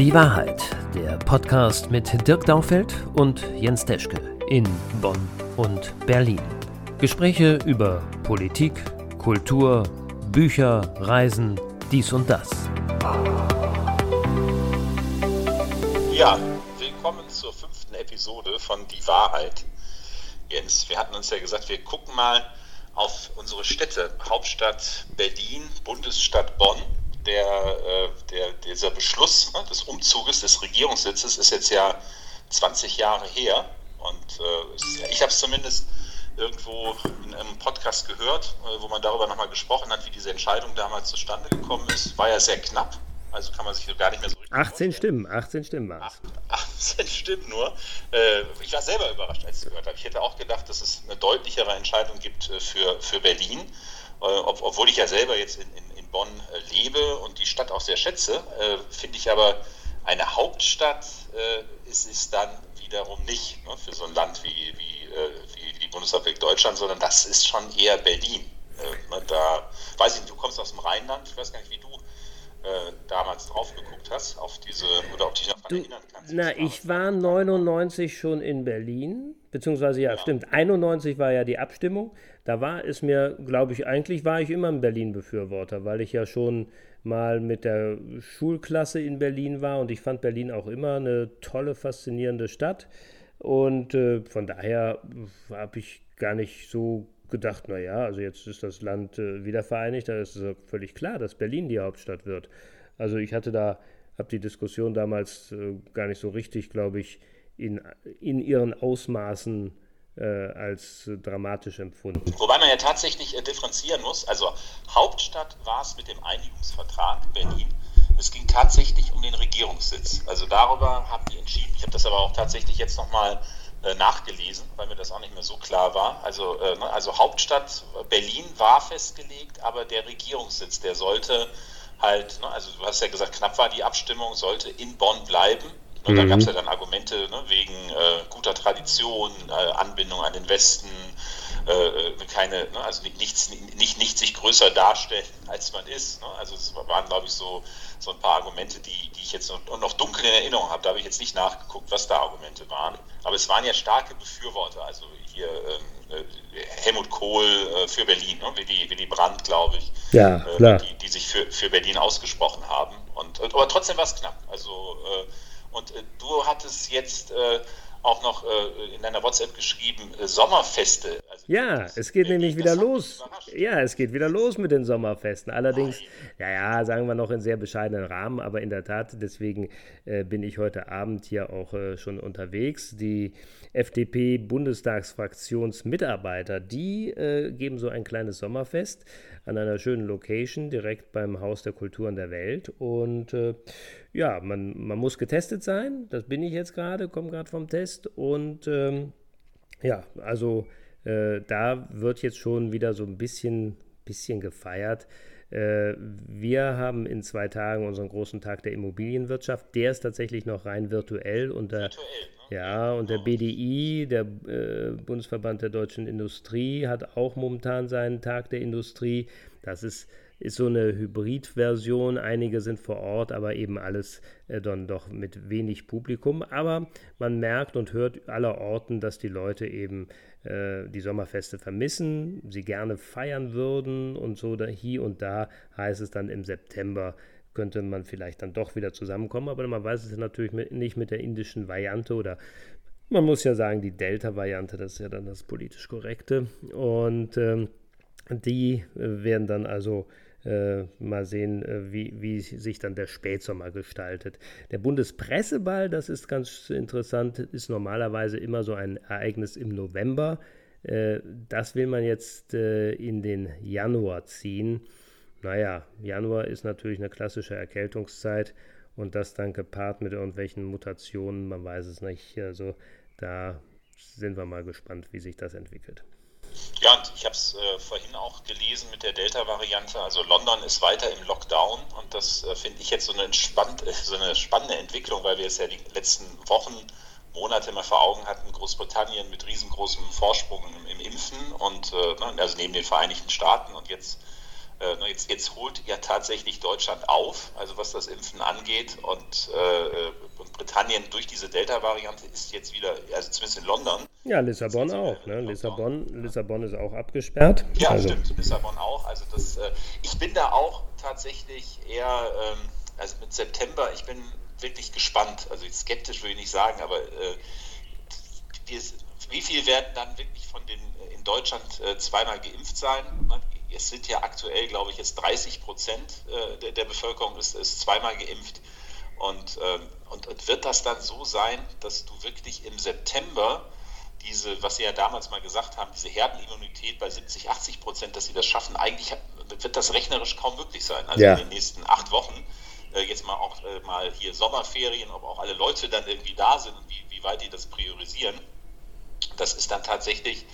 Die Wahrheit, der Podcast mit Dirk Daufeld und Jens Teschke in Bonn und Berlin. Gespräche über Politik, Kultur, Bücher, Reisen, dies und das. Ja, willkommen zur fünften Episode von Die Wahrheit. Jens, wir hatten uns ja gesagt, wir gucken mal auf unsere Städte. Hauptstadt Berlin, Bundesstadt Bonn der, äh, der, dieser Beschluss ne, des Umzuges des Regierungssitzes ist jetzt ja 20 Jahre her. Und äh, ich habe es zumindest irgendwo in einem Podcast gehört, äh, wo man darüber nochmal gesprochen hat, wie diese Entscheidung damals zustande gekommen ist. War ja sehr knapp. Also kann man sich gar nicht mehr so richtig 18 vorstellen. Stimmen, 18 Stimmen waren es. 18 Stimmen nur. Äh, ich war selber überrascht, als ich es gehört habe. Ich hätte auch gedacht, dass es eine deutlichere Entscheidung gibt äh, für, für Berlin. obwohl ich ja selber jetzt in, in Bonn äh, lebe und die Stadt auch sehr schätze, äh, finde ich aber, eine Hauptstadt äh, ist es dann wiederum nicht ne, für so ein Land wie, wie, wie die Bundesrepublik Deutschland, sondern das ist schon eher Berlin. Ne, da weiß ich nicht, du kommst aus dem Rheinland, ich weiß gar nicht, wie du damals drauf geguckt hast, auf diese, oder ob dich noch daran erinnern kannst. Na, ich war 99 schon in Berlin, beziehungsweise ja, ja, stimmt, 91 war ja die Abstimmung. Da war es mir, glaube ich, eigentlich war ich immer ein Berlin-Befürworter, weil ich ja schon mal mit der Schulklasse in Berlin war und ich fand Berlin auch immer eine tolle, faszinierende Stadt. Und äh, von daher habe ich gar nicht so gedacht, naja, also jetzt ist das Land äh, wieder vereinigt, da ist es völlig klar, dass Berlin die Hauptstadt wird. Also ich hatte da, habe die Diskussion damals äh, gar nicht so richtig, glaube ich, in, in ihren Ausmaßen als äh, dramatisch empfunden. Wobei man ja tatsächlich äh, differenzieren muss. Also Hauptstadt war es mit dem Einigungsvertrag Berlin. Es ging tatsächlich um den Regierungssitz. Also darüber haben die entschieden. Ich habe das aber auch tatsächlich jetzt nochmal äh, nachgelesen, weil mir das auch nicht mehr so klar war. Also, äh, ne, also Hauptstadt Berlin war festgelegt, aber der Regierungssitz, der sollte halt, ne, also du hast ja gesagt, knapp war die Abstimmung, sollte in Bonn bleiben. Und mhm. da gab es ja dann Argumente ne, wegen äh, guter Tradition, äh, Anbindung an den Westen, äh, äh keine, ne, also nichts, nicht, nicht sich größer darstellen, als man ist. Ne? Also es waren, glaube ich, so, so ein paar Argumente, die, die ich jetzt noch, noch dunkel in Erinnerung habe. Da habe ich jetzt nicht nachgeguckt, was da Argumente waren. Aber es waren ja starke Befürworter. Also hier ähm, äh, Helmut Kohl äh, für Berlin, ne? Willy, Willy Brandt, glaube ich, ja, äh, die, die sich für, für Berlin ausgesprochen haben. Und, aber trotzdem war es knapp. Also und äh, du hattest jetzt äh, auch noch äh, in deiner WhatsApp geschrieben, äh, Sommerfeste. Also ja, es geht nämlich wieder los. Ja, es geht wieder los mit den Sommerfesten. Allerdings, Nein. ja, ja, sagen wir noch in sehr bescheidenen Rahmen, aber in der Tat, deswegen äh, bin ich heute Abend hier auch äh, schon unterwegs. Die FDP-Bundestagsfraktionsmitarbeiter, die geben so ein kleines Sommerfest an einer schönen Location direkt beim Haus der Kulturen der Welt. Und äh, ja, man, man muss getestet sein. Das bin ich jetzt gerade, komme gerade vom Test. Und ähm, ja, also äh, da wird jetzt schon wieder so ein bisschen, bisschen gefeiert. Äh, wir haben in zwei Tagen unseren großen Tag der Immobilienwirtschaft. Der ist tatsächlich noch rein virtuell. Und der, virtuell, ne? Ja, und der BDI, der äh, Bundesverband der deutschen Industrie, hat auch momentan seinen Tag der Industrie. Das ist, ist so eine Hybridversion. Einige sind vor Ort, aber eben alles äh, dann doch mit wenig Publikum. Aber man merkt und hört aller Orten, dass die Leute eben äh, die Sommerfeste vermissen, sie gerne feiern würden und so da, hier und da heißt es dann im September könnte man vielleicht dann doch wieder zusammenkommen, aber man weiß es natürlich mit, nicht mit der indischen Variante oder man muss ja sagen, die Delta-Variante, das ist ja dann das politisch Korrekte. Und ähm, die äh, werden dann also äh, mal sehen, äh, wie, wie sich dann der Spätsommer gestaltet. Der Bundespresseball, das ist ganz interessant, ist normalerweise immer so ein Ereignis im November. Äh, das will man jetzt äh, in den Januar ziehen. Naja, Januar ist natürlich eine klassische Erkältungszeit und das dann gepaart mit irgendwelchen Mutationen, man weiß es nicht. Also da sind wir mal gespannt, wie sich das entwickelt. Ja, und ich habe es äh, vorhin auch gelesen mit der Delta-Variante. Also London ist weiter im Lockdown und das äh, finde ich jetzt so eine, entspannt, äh, so eine spannende Entwicklung, weil wir es ja die letzten Wochen, Monate mal vor Augen hatten. Großbritannien mit riesengroßem Vorsprung im, im Impfen und äh, ne, also neben den Vereinigten Staaten und jetzt äh, jetzt, jetzt, holt ja tatsächlich Deutschland auf, also was das Impfen angeht. Und, äh, und Britannien durch diese Delta-Variante ist jetzt wieder, also zumindest in London. Ja, Lissabon auch. Ne? Lissabon, Lissabon ist auch abgesperrt. Ja, also. stimmt. Lissabon auch. Also das, äh, ich bin da auch tatsächlich eher, ähm, also mit September, ich bin wirklich gespannt. Also skeptisch würde ich nicht sagen, aber äh, wie viel werden dann wirklich von den in Deutschland äh, zweimal geimpft sein? Ne? Es sind ja aktuell, glaube ich, jetzt 30 Prozent äh, der, der, Bevölkerung ist, ist, zweimal geimpft. Und, ähm, und, und, wird das dann so sein, dass du wirklich im September diese, was Sie ja damals mal gesagt haben, diese Herdenimmunität bei 70, 80 Prozent, dass sie das schaffen, eigentlich wird das rechnerisch kaum möglich sein. Also ja. in den nächsten acht Wochen, äh, jetzt mal auch äh, mal hier Sommerferien, ob auch alle Leute dann irgendwie da sind und wie, wie weit die das priorisieren. Das ist dann tatsächlich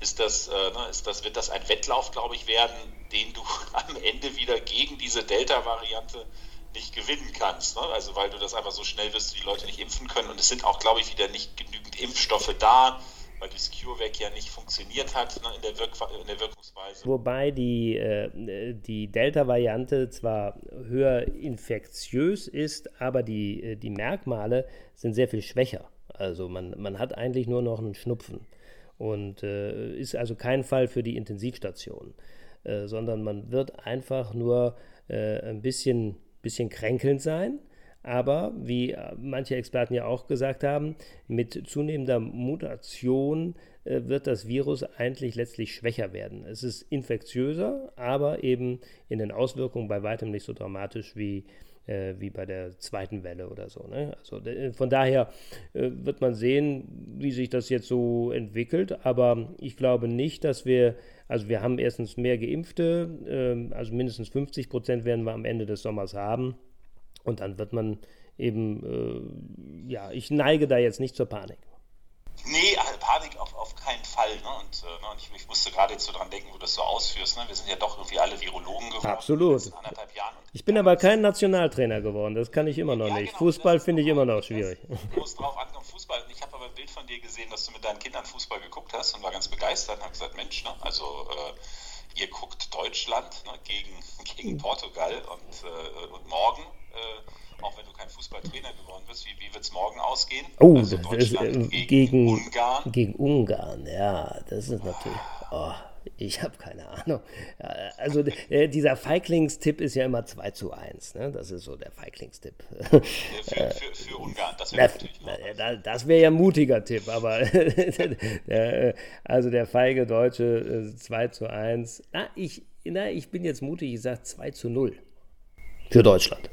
ist das, äh, ne, ist das, wird das ein Wettlauf, glaube ich, werden, den du am Ende wieder gegen diese Delta-Variante nicht gewinnen kannst. Ne? Also weil du das einfach so schnell wirst, die Leute nicht impfen können. Und es sind auch, glaube ich, wieder nicht genügend Impfstoffe da, weil das CureVac ja nicht funktioniert hat ne, in, der in, der Wirkungsweise. Wobei die, äh, die Delta-Variante zwar höher infektiös ist, aber die, äh, die Merkmale sind sehr viel schwächer. Also man, man hat eigentlich nur noch einen Schnupfen und äh, ist also kein Fall für die Intensivstation, äh, sondern man wird einfach nur äh, ein bisschen, bisschen kränkelnd sein. Aber wie äh, manche Experten ja auch gesagt haben, mit zunehmender Mutation äh, wird das Virus eigentlich letztlich schwächer werden. Es ist infektiöser, aber eben in den Auswirkungen bei weitem nicht so dramatisch wie äh, wie bei der zweiten Welle oder so. Ne? Also von daher äh, wird man sehen, wie sich das jetzt so entwickelt. Aber ich glaube nicht, dass wir, also wir haben erstens mehr Geimpfte, äh, also mindestens 50 Prozent werden wir am Ende des Sommers haben. Und dann wird man eben, äh, ja, ich neige da jetzt nicht zur Panik. Nee, also Panik Fall. Ne? Und, äh, ne? und ich, ich, musste gerade jetzt so dran denken, wo du das so ausführst. Ne? Wir sind ja doch irgendwie alle Virologen geworden. Absolut. Ich bin aber kein Nationaltrainer geworden. Das kann ich immer noch ja, nicht. Genau, Fußball finde ich immer noch schwierig. Du musst drauf ankommen, Fußball. Ich habe aber ein Bild von dir gesehen, dass du mit deinen Kindern Fußball geguckt hast und war ganz begeistert und habe gesagt, Mensch, ne? also äh, ihr guckt Deutschland ne? gegen, gegen hm. Portugal und, äh, und morgen äh, auch wenn du kein Fußballtrainer geworden bist, wie, wie wird es morgen ausgehen? Oh, also ist, äh, gegen, gegen, Ungarn. Gegen Ungarn, ja, das ist natürlich. Oh, ich habe keine Ahnung. Also äh, dieser Feiglingstipp ist ja immer 2 zu 1. Ne? Das ist so der Feiglingstipp. Für, für, für Ungarn, das wäre natürlich. das wäre ja ein mutiger Tipp, aber der, also der feige Deutsche 2 äh, zu 1. Na, ich, na, ich bin jetzt mutig, ich sage 2 zu 0 für Deutschland.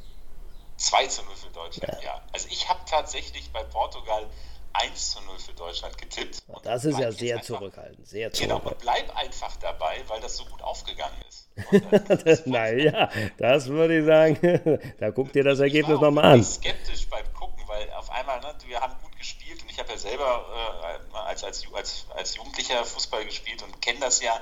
2 zu 0 für Deutschland, ja. ja. Also ich habe tatsächlich bei Portugal 1 zu 0 für Deutschland getippt. das ist ja sehr zurückhaltend, sehr zurückhaltend. Genau, und bleib einfach dabei, weil das so gut aufgegangen ist. naja, das würde ich sagen, da guck dir das Ergebnis nochmal an. Ich bin skeptisch beim Gucken, weil auf einmal, ne, wir haben gut gespielt und ich habe ja selber äh, als, als, als, als Jugendlicher Fußball gespielt und kenne das ja,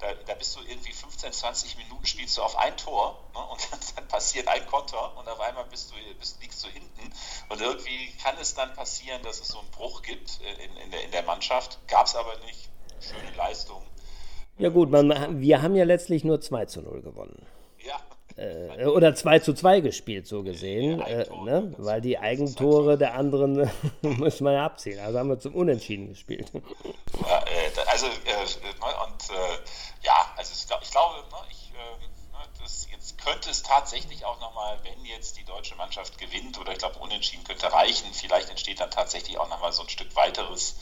da, da, bist du irgendwie 15, 20 Minuten spielst du auf ein Tor ne, und dann passiert ein Konter und auf einmal bist du, bist, liegst du hinten. Und irgendwie kann es dann passieren, dass es so einen Bruch gibt in, in, der, in der Mannschaft. Gab es aber nicht. Schöne Leistung. Ja gut, man, wir haben ja letztlich nur 2 zu 0 gewonnen. Ja. Äh, oder 2 zu 2 gespielt, so gesehen, äh, ne? weil die Eigentore der anderen müssen wir ja abziehen. Also haben wir zum Unentschieden gespielt. Ja, also, äh, ne, und äh, ja, also ich glaube, ne, ich, ne, das, jetzt könnte es tatsächlich auch nochmal, wenn jetzt die deutsche Mannschaft gewinnt, oder ich glaube, Unentschieden könnte reichen, vielleicht entsteht dann tatsächlich auch nochmal so ein Stück weiteres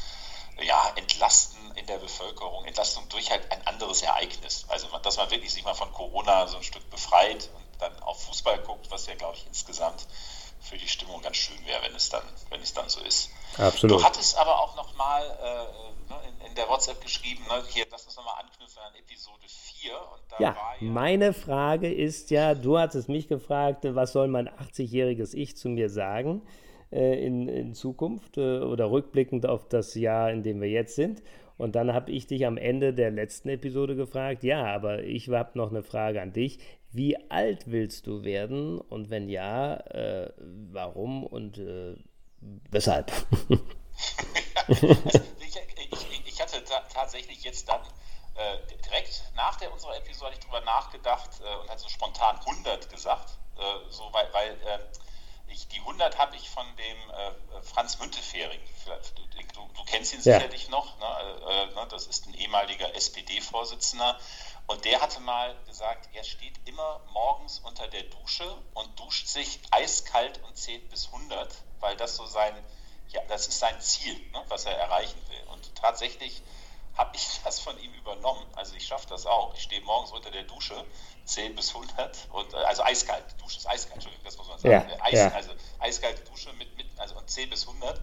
ja, Entlasten in der Bevölkerung, Entlastung durch halt ein anderes Ereignis. Also, dass man wirklich sich mal von Corona so ein Stück befreit und dann auf Fußball guckt, was ja, glaube ich, insgesamt für die Stimmung ganz schön wäre, wenn es dann, wenn es dann so ist. Absolut. Du hattest aber auch nochmal äh, der WhatsApp geschrieben, ne, hier, lass uns nochmal anknüpfen an Episode 4. ja, ja, meine Frage ist ja, du hattest mich gefragt, was soll mein 80-jähriges Ich zu mir sagen? Äh, in, in Zukunft äh, oder rückblickend auf das Jahr, in dem wir jetzt sind. Und dann habe ich dich am Ende der letzten Episode gefragt, ja, aber ich habe noch eine Frage an dich. Wie alt willst du werden? Und wenn ja, äh, warum und äh, weshalb? also, ich, ich, ich, hatte tatsächlich jetzt dann äh, direkt nach der unserer Episode habe ich darüber nachgedacht äh, und hat so spontan 100 gesagt, äh, so weil, weil äh, ich, die 100 habe ich von dem äh, Franz Müntefering. Du, du, kennst ihn sicherlich ja. noch. Ne? ne? Das ist ein ehemaliger SPD-Vorsitzender. Und der hatte mal gesagt, er steht immer morgens unter der Dusche und duscht sich eiskalt und zählt bis 100, weil das so sein, ja, das ist sein Ziel, ne? was er erreichen will. Und tatsächlich habe ich das von ihm übernommen. Also ich schaffe das auch. Ich stehe morgens unter der Dusche, 10 bis 100, und, also eiskalt. Die Dusche ist eiskalt, Entschuldigung, das muss man sagen. Ja, Eis, ja. Also eiskalte Dusche mit, mit also und 10 bis 100.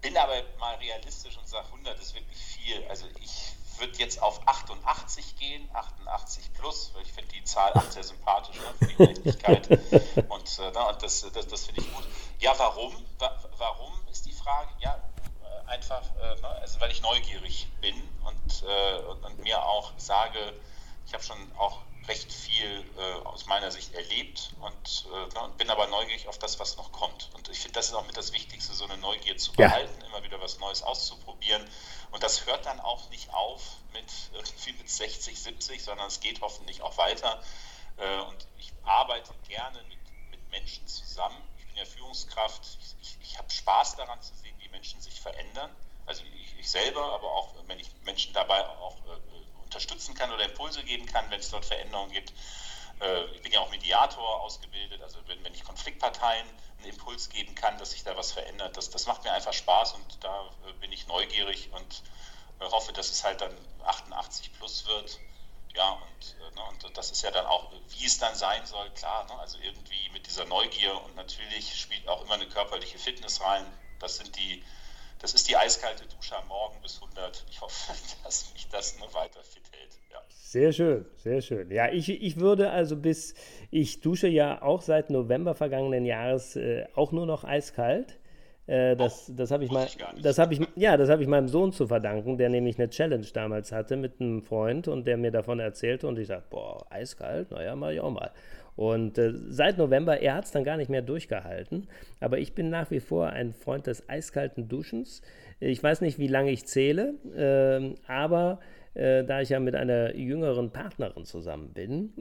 Bin aber mal realistisch und sage, 100 ist wirklich viel. Also ich würde jetzt auf 88 gehen, 88 plus, weil ich finde die Zahl auch sehr sympathisch für die Unendlichkeit. Und, äh, na, und das, das, das finde ich gut. Ja, warum? Wa warum ist die Frage? Ja, einfach, äh, ne, also weil ich neugierig bin und, äh, und, und, mir auch sage, ich habe schon auch recht viel äh, aus meiner Sicht erlebt und, äh, ne, und, bin aber neugierig auf das, was noch kommt. Und ich finde, das ist auch mit das Wichtigste, so eine Neugier zu behalten, ja. immer wieder was Neues auszuprobieren. Und das hört dann auch nicht auf mit irgendwie mit 60, 70, sondern es geht hoffentlich auch weiter. Äh, und ich arbeite gerne mit, mit Menschen zusammen. Bin ja Führungskraft. Ich, ich, ich habe Spaß daran zu sehen, Menschen sich verändern. Also ich, ich selber, aber auch wenn ich Menschen dabei auch äh, unterstützen kann oder Impulse geben kann, wenn es dort Veränderungen gibt. Äh, ich bin ja auch Mediator ausgebildet, also wenn, wenn ich Konfliktparteien einen Impuls geben kann, dass sich da was verändert, das, das macht mir einfach Spaß und da äh, bin ich neugierig und äh, hoffe, dass es halt dann 88 plus wird. Ja, und, äh, ne, und das ist ja dann auch, wie es dann sein soll, klar, ne, also irgendwie mit dieser Neugier und natürlich spielt auch immer eine körperliche Fitness rein, das sind die, das ist die eiskalte Dusche am Morgen bis 100. Ich hoffe, dass mich das nur weiter fit hält. Ja. Sehr schön, sehr schön. Ja, ich, ich würde also bis, ich dusche ja auch seit November vergangenen Jahres äh, auch nur noch eiskalt. Äh, das das habe ich mal, das habe ich, ja, das habe ich meinem Sohn zu verdanken, der nämlich eine Challenge damals hatte mit einem Freund und der mir davon erzählte und ich sagte, boah, eiskalt, naja, mache ich auch mal. Und äh, seit November, er hat es dann gar nicht mehr durchgehalten. Aber ich bin nach wie vor ein Freund des eiskalten Duschens. Ich weiß nicht, wie lange ich zähle, äh, aber äh, da ich ja mit einer jüngeren Partnerin zusammen bin,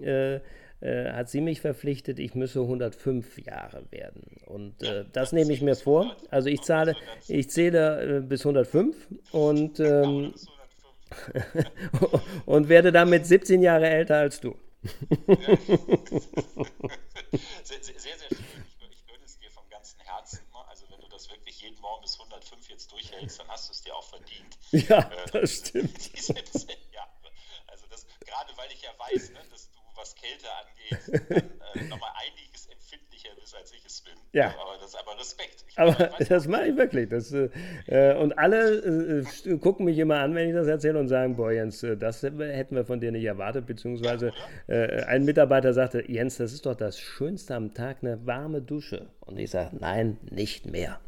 äh, äh, hat sie mich verpflichtet, ich müsse 105 Jahre werden. Und äh, das nehme ich mir vor. Also ich zahle, ich zähle bis 105 und, ähm, und werde damit 17 Jahre älter als du sehr, sehr, sehr, schön. Ich, gönne es dir vom ganzen Herzen. Ne? Also wenn du das wirklich jeden Morgen bis 105 jetzt durchhältst, dann hast du es dir auch verdient. Ja, äh, das stimmt. Diese, ja, also das, gerade weil ich ja weiß, ne, dass du, was Kälte angeht, dann, äh, nochmal einiges empfindlicher bist, als ich es bin. Ja. Aber das ist aber Respekt. Ich aber weiß, das mache ich wirklich. Das, äh, und alle äh, gucken mich immer an, wenn ich das erzähle und sagen, boah Jens, äh, das hätten wir von dir nicht erwartet, beziehungsweise ja, äh, ein Mitarbeiter sagte, Jens, das ist doch das Schönste am Tag, eine warme Dusche. Und ich sage, nein, nicht mehr.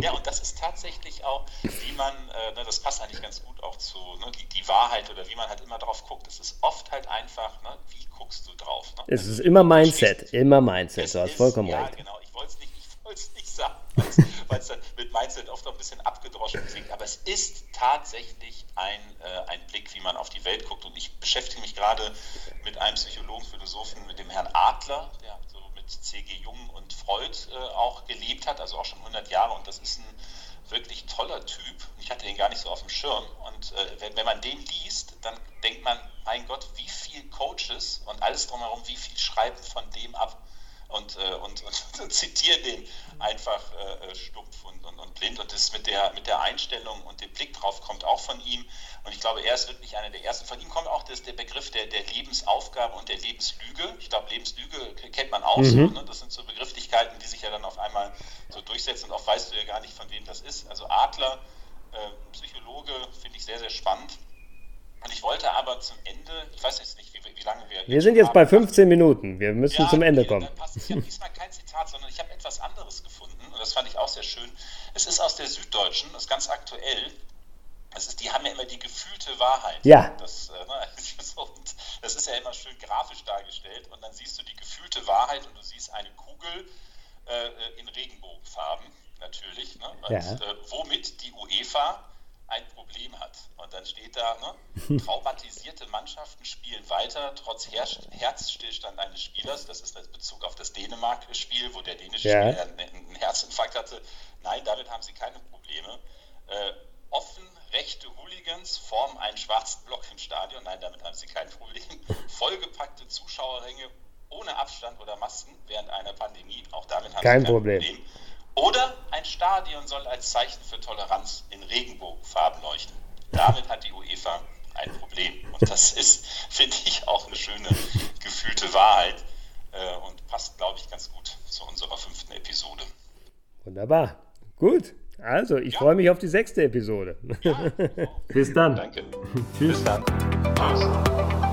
Ja, und das ist tatsächlich auch, wie man, äh, ne, das passt eigentlich ganz gut auch zu, ne, die, die, Wahrheit oder wie man halt immer drauf guckt. Es ist oft halt einfach, ne, wie guckst du drauf. Ne? Es ist immer Mindset, immer Mindset, du hast vollkommen ja, recht. Ja, genau, ich wollte es nicht, nicht sagen, weil es dann mit Mindset oft auch ein bisschen abgedroschen klingt. Aber es ist tatsächlich ein, äh, ein Blick, wie man auf die Welt guckt. Und ich beschäftige mich gerade mit einem Psychologen, Philosophen, mit dem Herrn Adler, der so mit C.G. Jung und Freud äh, auch gelebt hat, also auch schon 100 Jahre. Und das ist ein wirklich toller Typ. Ich hatte den gar nicht so auf dem Schirm. Und äh, wenn, wenn, man den liest, dann denkt man, mein Gott, wie viel Coaches und alles drumherum, wie viel schreiben von dem ab und, äh, und, und, und, zitieren den einfach äh, stumpf und, und, und, blind. Und das mit der, mit der Einstellung und dem Blick drauf kommt auch von ihm. Und ich glaube, er ist wirklich einer der ersten. Von ihm kommt auch das, der Begriff der, der Lebensaufgabe und der Lebenslüge. Ich glaube, Lebenslüge kennt man auch mhm. so. Ne? Das sind so Begrifflichkeiten, die sich ja dann auf einmal so durchsetzen. Und auch weißt du ja gar nicht, von wem das ist. Also Adler, äh, Psychologe, finde ich sehr, sehr spannend. Und ich wollte aber zum Ende, ich weiß jetzt nicht, wie, wie lange wir. Wir sind jetzt bei 15 Minuten. Wir müssen ja, zum Ende okay, kommen. Ich habe diesmal kein Zitat, sondern ich habe etwas anderes gefunden. Und das fand ich auch sehr schön. Es ist aus der Süddeutschen, das ist ganz aktuell. Das ist, die haben ja immer die gefühlte Wahrheit. Ja. Das, äh, ne, das ist ja immer schön grafisch dargestellt. Und dann siehst du die gefühlte Wahrheit und du siehst eine Kugel äh, in Regenbogenfarben natürlich. Ne? Ja. äh, womit die UEFA ein Problem hat. Und dann steht da, ne, traumatisierte Mannschaften spielen weiter, trotz Her Herzstillstand eines Spielers. Das ist das Bezug auf das Dänemark-Spiel, wo der dänische ja. Spieler einen Herzinfarkt hatte. Nein, damit haben sie keine Probleme. Äh, offen rechte Hooligans formen einen schwarzen Block im Stadion. Nein, damit haben sie kein Problem. Vollgepackte Zuschauerränge ohne Abstand oder Masken während einer Pandemie. Auch damit haben kein sie kein Problem. Problem. Oder ein Stadion soll als Zeichen für Toleranz in Regenbogenfarben leuchten. Damit hat die UEFA ein Problem. Und das ist, finde ich, auch eine schöne gefühlte Wahrheit äh, und passt, glaube ich, ganz gut zu unserer fünften Episode. Wunderbar. Gut. Also, ich ja. freue mich auf die sechste Episode. Ja, Bis dann. Danke. Tschüss. Bis dann. Tschüss.